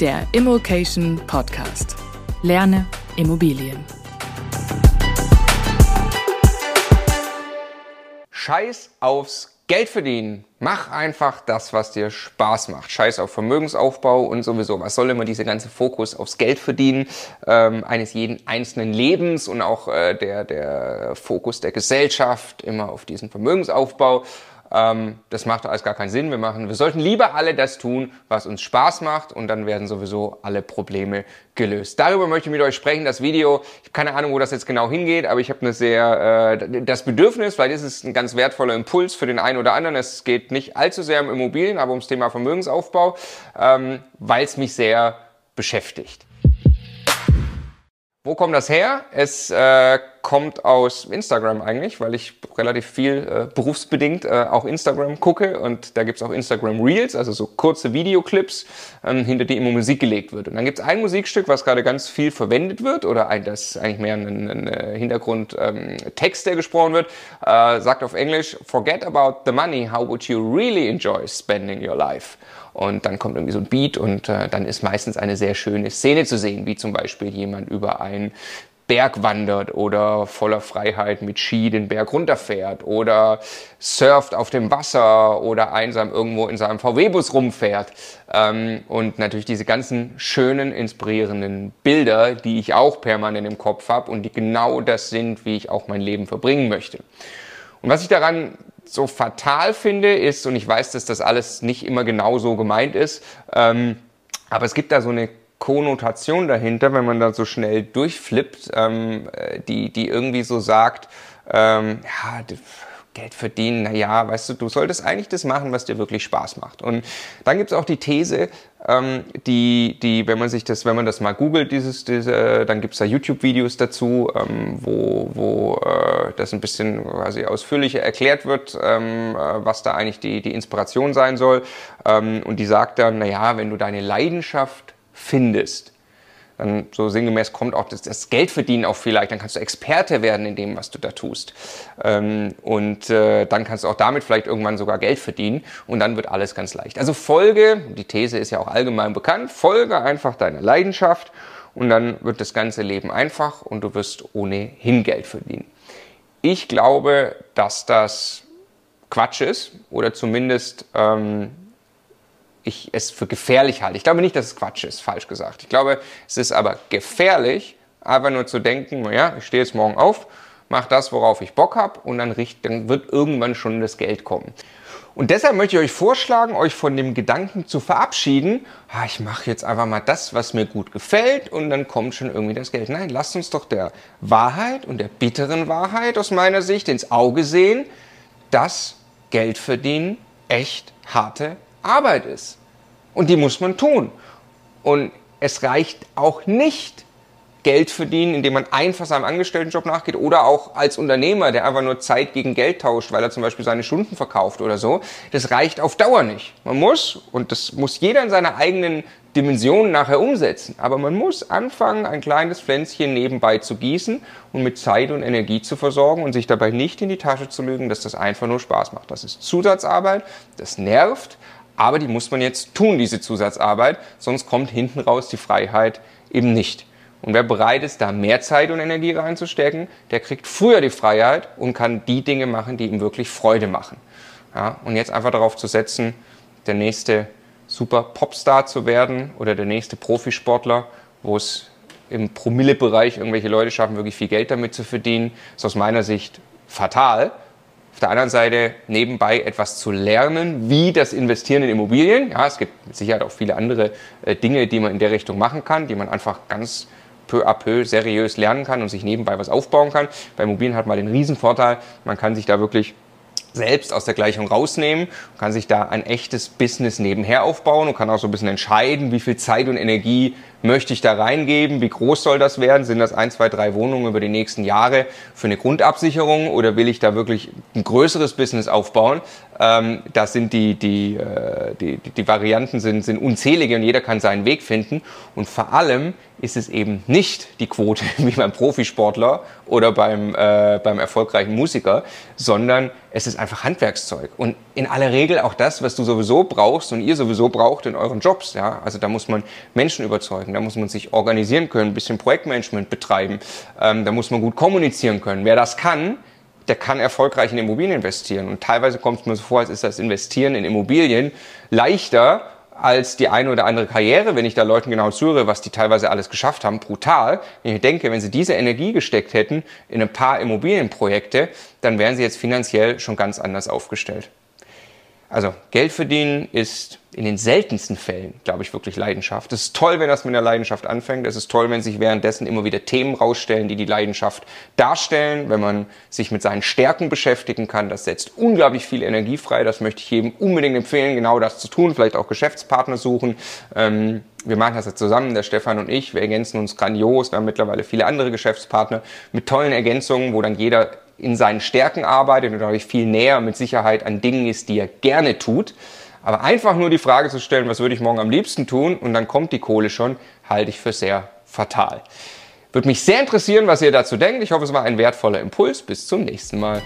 der Immokation Podcast. Lerne Immobilien. Scheiß aufs Geld verdienen. Mach einfach das, was dir Spaß macht. Scheiß auf Vermögensaufbau und sowieso. Was soll immer dieser ganze Fokus aufs Geld verdienen ähm, eines jeden einzelnen Lebens und auch äh, der, der Fokus der Gesellschaft immer auf diesen Vermögensaufbau. Ähm, das macht alles gar keinen Sinn. Wir machen, wir sollten lieber alle das tun, was uns Spaß macht und dann werden sowieso alle Probleme gelöst. Darüber möchte ich mit euch sprechen. Das Video, ich habe keine Ahnung, wo das jetzt genau hingeht, aber ich habe eine sehr, äh, das Bedürfnis, vielleicht ist es ein ganz wertvoller Impuls für den einen oder anderen. Es geht nicht allzu sehr um Immobilien, aber ums Thema Vermögensaufbau, ähm, weil es mich sehr beschäftigt. Wo kommt das her? Es äh, kommt aus Instagram eigentlich, weil ich relativ viel äh, berufsbedingt äh, auch Instagram gucke und da gibt's auch Instagram Reels, also so kurze Videoclips, ähm, hinter die immer Musik gelegt wird. Und dann gibt's ein Musikstück, was gerade ganz viel verwendet wird oder ein, das eigentlich mehr ein, ein äh, Hintergrundtext, ähm, der gesprochen wird, äh, sagt auf Englisch, Forget about the money, how would you really enjoy spending your life? Und dann kommt irgendwie so ein Beat und äh, dann ist meistens eine sehr schöne Szene zu sehen, wie zum Beispiel jemand über einen Berg wandert oder voller Freiheit mit Ski den Berg runterfährt oder surft auf dem Wasser oder einsam irgendwo in seinem VW-Bus rumfährt. Ähm, und natürlich diese ganzen schönen, inspirierenden Bilder, die ich auch permanent im Kopf habe und die genau das sind, wie ich auch mein Leben verbringen möchte. Und was ich daran so fatal finde, ist, und ich weiß, dass das alles nicht immer genau so gemeint ist, ähm, aber es gibt da so eine Konnotation dahinter, wenn man da so schnell durchflippt, ähm, äh, die, die irgendwie so sagt, ähm, ja, Geld verdienen, na ja, weißt du, du solltest eigentlich das machen, was dir wirklich Spaß macht. Und dann gibt's auch die These, ähm, die, die, wenn man sich das, wenn man das mal googelt, dieses, diese, dann gibt's da YouTube-Videos dazu, ähm, wo, wo äh, das ein bisschen quasi ausführlicher erklärt wird, ähm, äh, was da eigentlich die, die Inspiration sein soll. Ähm, und die sagt dann, na ja, wenn du deine Leidenschaft findest, dann so sinngemäß kommt auch das, das Geldverdienen auch vielleicht, dann kannst du Experte werden in dem, was du da tust. Ähm, und äh, dann kannst du auch damit vielleicht irgendwann sogar Geld verdienen und dann wird alles ganz leicht. Also folge, die These ist ja auch allgemein bekannt, folge einfach deiner Leidenschaft und dann wird das ganze Leben einfach und du wirst ohnehin Geld verdienen. Ich glaube, dass das Quatsch ist oder zumindest ähm, ich es für gefährlich halte. Ich glaube nicht, dass es Quatsch ist, falsch gesagt. Ich glaube, es ist aber gefährlich, einfach nur zu denken, naja, ich stehe jetzt morgen auf, mache das, worauf ich Bock habe und dann, richt, dann wird irgendwann schon das Geld kommen. Und deshalb möchte ich euch vorschlagen, euch von dem Gedanken zu verabschieden, ah, ich mache jetzt einfach mal das, was mir gut gefällt und dann kommt schon irgendwie das Geld. Nein, lasst uns doch der Wahrheit und der bitteren Wahrheit aus meiner Sicht ins Auge sehen, dass Geld verdienen echt harte Arbeit ist. Und die muss man tun. Und es reicht auch nicht, Geld verdienen, indem man einfach seinem Angestelltenjob nachgeht oder auch als Unternehmer, der einfach nur Zeit gegen Geld tauscht, weil er zum Beispiel seine Stunden verkauft oder so. Das reicht auf Dauer nicht. Man muss, und das muss jeder in seiner eigenen Dimension nachher umsetzen, aber man muss anfangen, ein kleines Pflänzchen nebenbei zu gießen und mit Zeit und Energie zu versorgen und sich dabei nicht in die Tasche zu lügen, dass das einfach nur Spaß macht. Das ist Zusatzarbeit, das nervt, aber die muss man jetzt tun, diese Zusatzarbeit, sonst kommt hinten raus die Freiheit eben nicht. Und wer bereit ist, da mehr Zeit und Energie reinzustecken, der kriegt früher die Freiheit und kann die Dinge machen, die ihm wirklich Freude machen. Ja, und jetzt einfach darauf zu setzen, der nächste super Popstar zu werden oder der nächste Profisportler, wo es im Promillebereich irgendwelche Leute schaffen, wirklich viel Geld damit zu verdienen, ist aus meiner Sicht fatal, auf der anderen Seite nebenbei etwas zu lernen, wie das Investieren in Immobilien. Ja, es gibt mit Sicherheit auch viele andere äh, Dinge, die man in der Richtung machen kann, die man einfach ganz peu à peu seriös lernen kann und sich nebenbei was aufbauen kann. Bei Immobilien hat man den Riesenvorteil, man kann sich da wirklich selbst aus der Gleichung rausnehmen, kann sich da ein echtes Business nebenher aufbauen und kann auch so ein bisschen entscheiden, wie viel Zeit und Energie möchte ich da reingeben? Wie groß soll das werden? Sind das ein, zwei, drei Wohnungen über die nächsten Jahre für eine Grundabsicherung oder will ich da wirklich ein größeres Business aufbauen? Ähm, da sind die, die, äh, die, die Varianten sind, sind unzählige und jeder kann seinen Weg finden. Und vor allem ist es eben nicht die Quote wie beim Profisportler oder beim, äh, beim erfolgreichen Musiker, sondern es ist einfach Handwerkszeug. Und in aller Regel auch das, was du sowieso brauchst und ihr sowieso braucht in euren Jobs. Ja? Also da muss man Menschen überzeugen, da muss man sich organisieren können, ein bisschen Projektmanagement betreiben, ähm, da muss man gut kommunizieren können. Wer das kann, der kann erfolgreich in Immobilien investieren. Und teilweise kommt es mir so vor, als ist das Investieren in Immobilien leichter als die eine oder andere Karriere, wenn ich da Leuten genau zuhöre, was die teilweise alles geschafft haben, brutal. Wenn ich denke, wenn sie diese Energie gesteckt hätten in ein paar Immobilienprojekte, dann wären sie jetzt finanziell schon ganz anders aufgestellt. Also Geld verdienen ist in den seltensten Fällen, glaube ich, wirklich Leidenschaft. Es ist toll, wenn das mit einer Leidenschaft anfängt. Es ist toll, wenn sich währenddessen immer wieder Themen rausstellen, die die Leidenschaft darstellen, wenn man sich mit seinen Stärken beschäftigen kann. Das setzt unglaublich viel Energie frei. Das möchte ich jedem unbedingt empfehlen, genau das zu tun. Vielleicht auch Geschäftspartner suchen. Ähm, wir machen das jetzt zusammen, der Stefan und ich. Wir ergänzen uns grandios. Wir haben mittlerweile viele andere Geschäftspartner mit tollen Ergänzungen, wo dann jeder in seinen Stärken arbeitet und dadurch viel näher mit Sicherheit an Dingen ist, die er gerne tut. Aber einfach nur die Frage zu stellen, was würde ich morgen am liebsten tun und dann kommt die Kohle schon, halte ich für sehr fatal. Würde mich sehr interessieren, was ihr dazu denkt. Ich hoffe, es war ein wertvoller Impuls. Bis zum nächsten Mal.